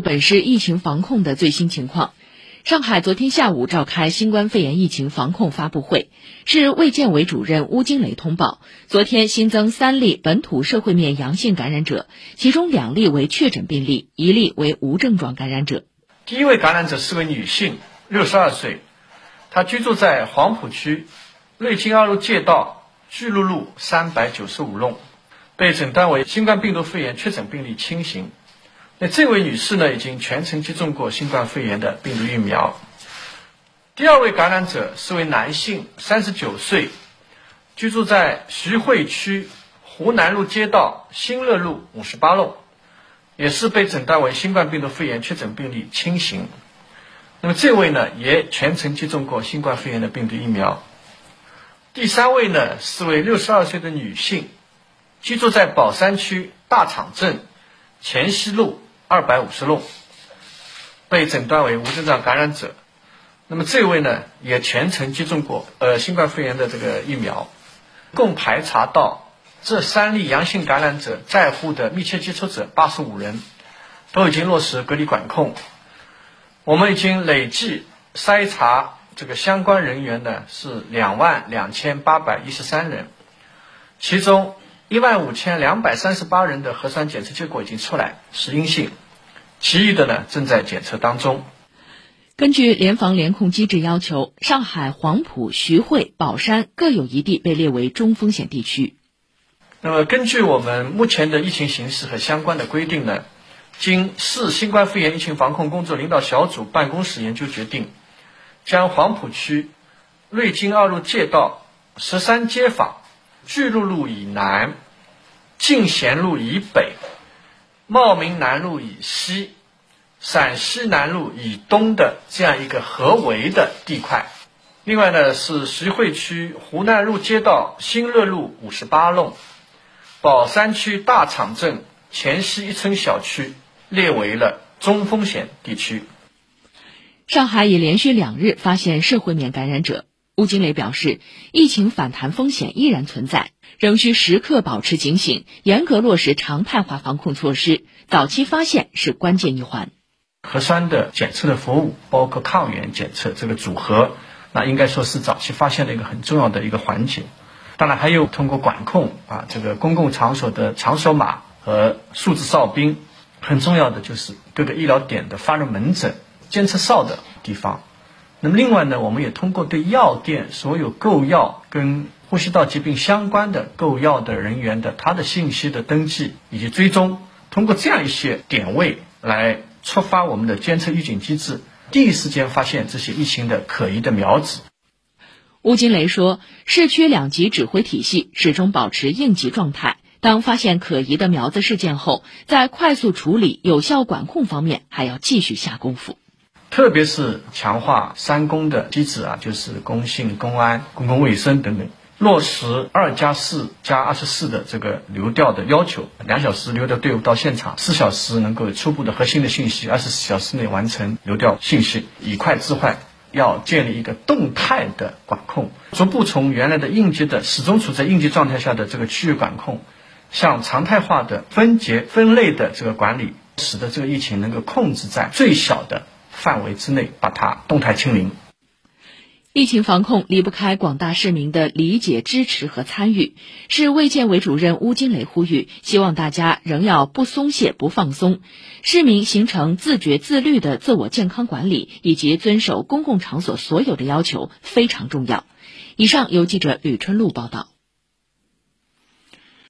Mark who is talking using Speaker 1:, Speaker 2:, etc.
Speaker 1: 本市疫情防控的最新情况。上海昨天下午召开新冠肺炎疫情防控发布会，市卫健委主任邬金雷通报，昨天新增三例本土社会面阳性感染者，其中两例为确诊病例，一例为无症状感染者。
Speaker 2: 第一位感染者是位女性，六十二岁，她居住在黄浦区瑞金二路街道巨鹿路三百九十五弄，被诊断为新冠病毒肺炎确诊病例轻型。那这位女士呢，已经全程接种过新冠肺炎的病毒疫苗。第二位感染者是位男性，三十九岁，居住在徐汇区湖南路街道新乐路五十八弄，也是被诊断为新冠病毒肺炎确诊病例轻型。那么这位呢，也全程接种过新冠肺炎的病毒疫苗。第三位呢，是位六十二岁的女性，居住在宝山区大厂镇前西路。二百五十弄被诊断为无症状感染者，那么这位呢也全程接种过呃新冠肺炎的这个疫苗，共排查到这三例阳性感染者在沪的密切接触者八十五人，都已经落实隔离管控。我们已经累计筛查这个相关人员呢是两万两千八百一十三人，其中。一万五千两百三十八人的核酸检测结果已经出来，是阴性，其余的呢正在检测当中。
Speaker 1: 根据联防联控机制要求，上海黄埔、徐汇、宝山各有一地被列为中风险地区。
Speaker 2: 那么，根据我们目前的疫情形势和相关的规定呢，经市新冠肺炎疫情防控工作领导小组办公室研究决定，将黄浦区瑞金二路街道十三街坊。巨鹿路以南、进贤路以北、茂名南路以西、陕西南路以东的这样一个合围的地块。另外呢，是徐汇区湖南路街道新乐路五十八弄、宝山区大厂镇前西一村小区列为了中风险地区。
Speaker 1: 上海已连续两日发现社会面感染者。吴金磊表示，疫情反弹风险依然存在，仍需时刻保持警醒，严格落实常态化防控措施。早期发现是关键一环。
Speaker 2: 核酸的检测的服务，包括抗原检测这个组合，那应该说是早期发现的一个很重要的一个环节。当然，还有通过管控啊，这个公共场所的场所码和数字哨兵，很重要的就是各个医疗点的发热门诊、监测哨的地方。那么另外呢，我们也通过对药店所有购药跟呼吸道疾病相关的购药的人员的他的信息的登记以及追踪，通过这样一些点位来触发我们的监测预警机制，第一时间发现这些疫情的可疑的苗子。
Speaker 1: 吴金雷说，市区两级指挥体系始终保持应急状态，当发现可疑的苗子事件后，在快速处理、有效管控方面还要继续下功夫。
Speaker 2: 特别是强化三公的机制啊，就是公信、公安、公共卫生等等，落实二加四加二十四的这个流调的要求，两小时流调队伍到现场，四小时能够初步的核心的信息，二十四小时内完成流调信息，以快制坏。要建立一个动态的管控，逐步从原来的应急的始终处在应急状态下的这个区域管控，向常态化的分节分类的这个管理，使得这个疫情能够控制在最小的。范围之内把它动态清零。
Speaker 1: 疫情防控离不开广大市民的理解、支持和参与。市卫健委主任邬金雷呼吁，希望大家仍要不松懈、不放松，市民形成自觉自律的自我健康管理，以及遵守公共场所所有的要求非常重要。以上由记者吕春露报道。